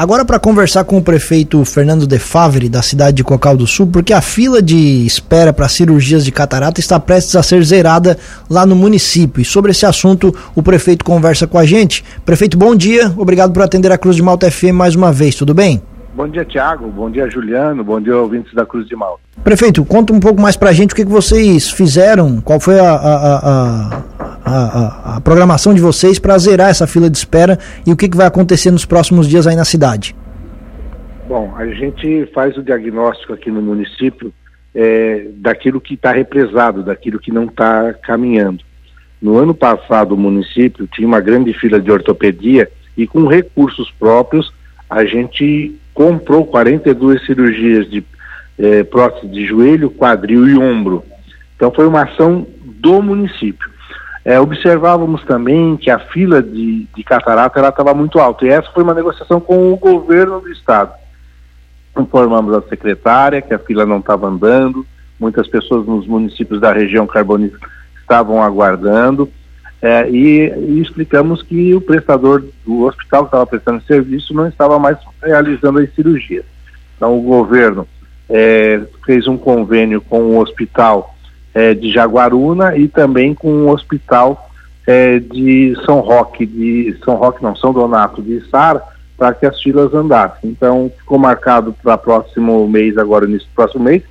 Agora para conversar com o prefeito Fernando De Favre, da cidade de Cocal do Sul, porque a fila de espera para cirurgias de catarata está prestes a ser zerada lá no município. E sobre esse assunto, o prefeito conversa com a gente. Prefeito, bom dia. Obrigado por atender a Cruz de Malta FM mais uma vez. Tudo bem? Bom dia, Tiago. Bom dia, Juliano. Bom dia, ouvintes da Cruz de Malta. Prefeito, conta um pouco mais pra gente o que, que vocês fizeram, qual foi a, a, a, a, a programação de vocês para zerar essa fila de espera e o que, que vai acontecer nos próximos dias aí na cidade. Bom, a gente faz o diagnóstico aqui no município é, daquilo que está represado, daquilo que não está caminhando. No ano passado, o município tinha uma grande fila de ortopedia e com recursos próprios a gente comprou 42 cirurgias de eh, prótese de joelho, quadril e ombro. Então foi uma ação do município. É, observávamos também que a fila de, de catarata estava muito alta e essa foi uma negociação com o governo do estado. Informamos a secretária que a fila não estava andando, muitas pessoas nos municípios da região carbonífera estavam aguardando é, e, e, explicamos que o prestador do hospital que estava prestando serviço não estava mais realizando as cirurgias. Então o governo é, fez um convênio com o hospital é, de Jaguaruna e também com o hospital é, de São Roque, de São Roque não, São Donato de Sara, para que as filas andassem. Então ficou marcado para próximo mês, agora nesse próximo mês,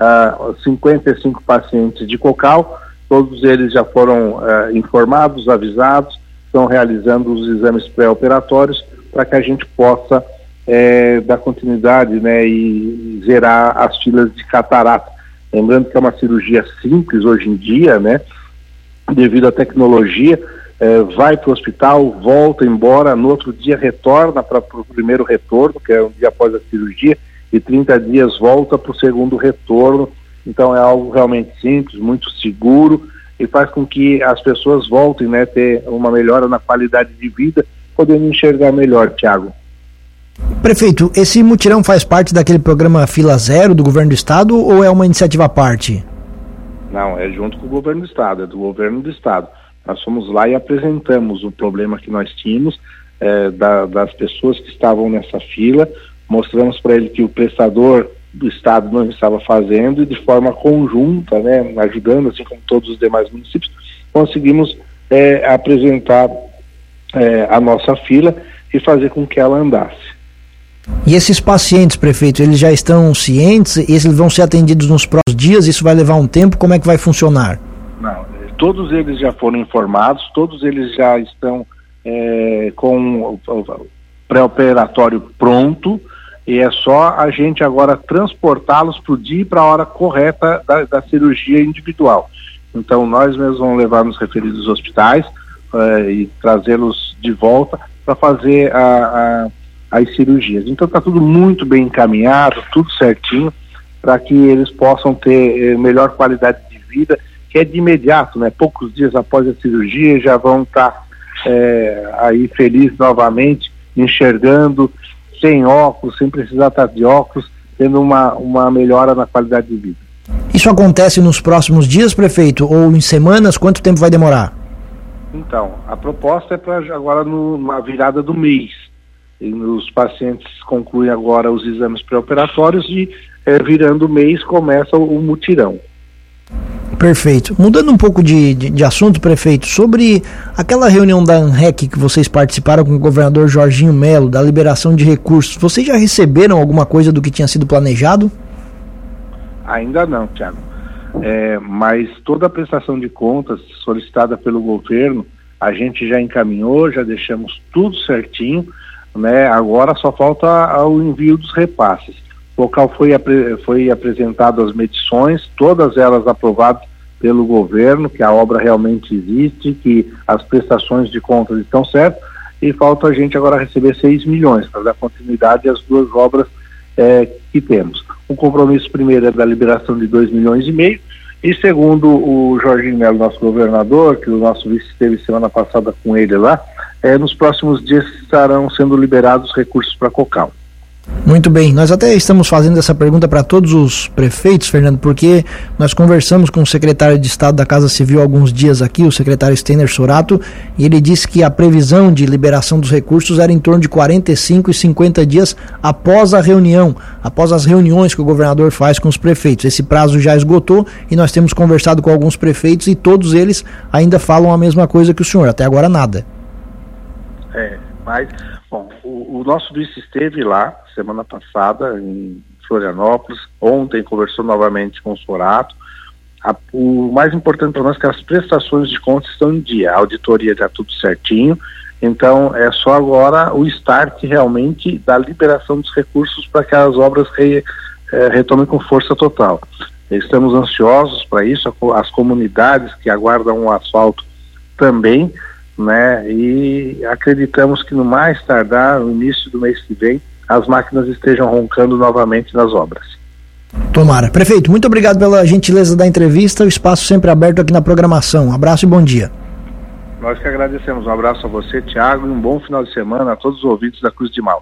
uh, 55 pacientes de cocal Todos eles já foram uh, informados, avisados, estão realizando os exames pré-operatórios para que a gente possa é, dar continuidade né, e zerar as filas de catarata. Lembrando que é uma cirurgia simples hoje em dia, né? Devido à tecnologia, é, vai para o hospital, volta embora, no outro dia retorna para o primeiro retorno, que é um dia após a cirurgia, e 30 dias volta para o segundo retorno então é algo realmente simples, muito seguro e faz com que as pessoas voltem, né, ter uma melhora na qualidade de vida, podendo enxergar melhor, Tiago. Prefeito, esse mutirão faz parte daquele programa Fila Zero do governo do estado ou é uma iniciativa à parte? Não, é junto com o governo do estado, é do governo do estado. Nós fomos lá e apresentamos o problema que nós tínhamos é, da, das pessoas que estavam nessa fila, mostramos para ele que o prestador do Estado não estava fazendo e de forma conjunta, né, ajudando, assim como todos os demais municípios, conseguimos é, apresentar é, a nossa fila e fazer com que ela andasse. E esses pacientes, prefeito, eles já estão cientes? Eles vão ser atendidos nos próximos dias? Isso vai levar um tempo? Como é que vai funcionar? Não, todos eles já foram informados, todos eles já estão é, com o pré-operatório pronto, e é só a gente agora transportá-los para o dia e para a hora correta da, da, cirurgia individual. Então nós mesmos vamos levar nos referidos hospitais uh, e trazê-los de volta para fazer a, a, as cirurgias. Então está tudo muito bem encaminhado, tudo certinho, para que eles possam ter eh, melhor qualidade de vida, que é de imediato, né? Poucos dias após a cirurgia já vão estar tá, eh, aí felizes novamente, enxergando sem óculos, sem precisar estar de óculos, tendo uma, uma melhora na qualidade de vida. Isso acontece nos próximos dias, prefeito, ou em semanas? Quanto tempo vai demorar? Então, a proposta é para agora no, na virada do mês. Os pacientes concluem agora os exames pré-operatórios e é, virando o mês começa o, o mutirão. Perfeito. Mudando um pouco de, de, de, assunto, prefeito, sobre aquela reunião da ANREC que vocês participaram com o governador Jorginho Melo, da liberação de recursos, vocês já receberam alguma coisa do que tinha sido planejado? Ainda não, Tiago. É, mas toda a prestação de contas solicitada pelo governo, a gente já encaminhou, já deixamos tudo certinho, né? Agora só falta o envio dos repasses. O local foi, foi apresentado as medições, todas elas aprovadas pelo governo, que a obra realmente existe, que as prestações de contas estão certas, e falta a gente agora receber 6 milhões para dar continuidade às duas obras é, que temos. O compromisso primeiro é da liberação de 2 milhões e meio, e segundo o Jorginho Melo, nosso governador, que o nosso vice esteve semana passada com ele lá, é, nos próximos dias estarão sendo liberados recursos para Cocal. Muito bem, nós até estamos fazendo essa pergunta para todos os prefeitos, Fernando, porque nós conversamos com o secretário de Estado da Casa Civil há alguns dias aqui, o secretário Steiner Sorato, e ele disse que a previsão de liberação dos recursos era em torno de 45 e 50 dias após a reunião, após as reuniões que o governador faz com os prefeitos. Esse prazo já esgotou e nós temos conversado com alguns prefeitos e todos eles ainda falam a mesma coisa que o senhor, até agora nada. Mas, bom, o, o nosso vice esteve lá, semana passada em Florianópolis, ontem conversou novamente com o Sorato. A, o mais importante para nós é que as prestações de contas estão em dia, a auditoria está tudo certinho, então é só agora o start realmente da liberação dos recursos para que as obras re, é, retomem com força total. Estamos ansiosos para isso, as comunidades que aguardam o asfalto também, né? E acreditamos que no mais tardar, no início do mês que vem, as máquinas estejam roncando novamente nas obras. Tomara. Prefeito, muito obrigado pela gentileza da entrevista. O espaço sempre aberto aqui na programação. Um abraço e bom dia. Nós que agradecemos. Um abraço a você, Tiago, e um bom final de semana a todos os ouvintes da Cruz de Malta.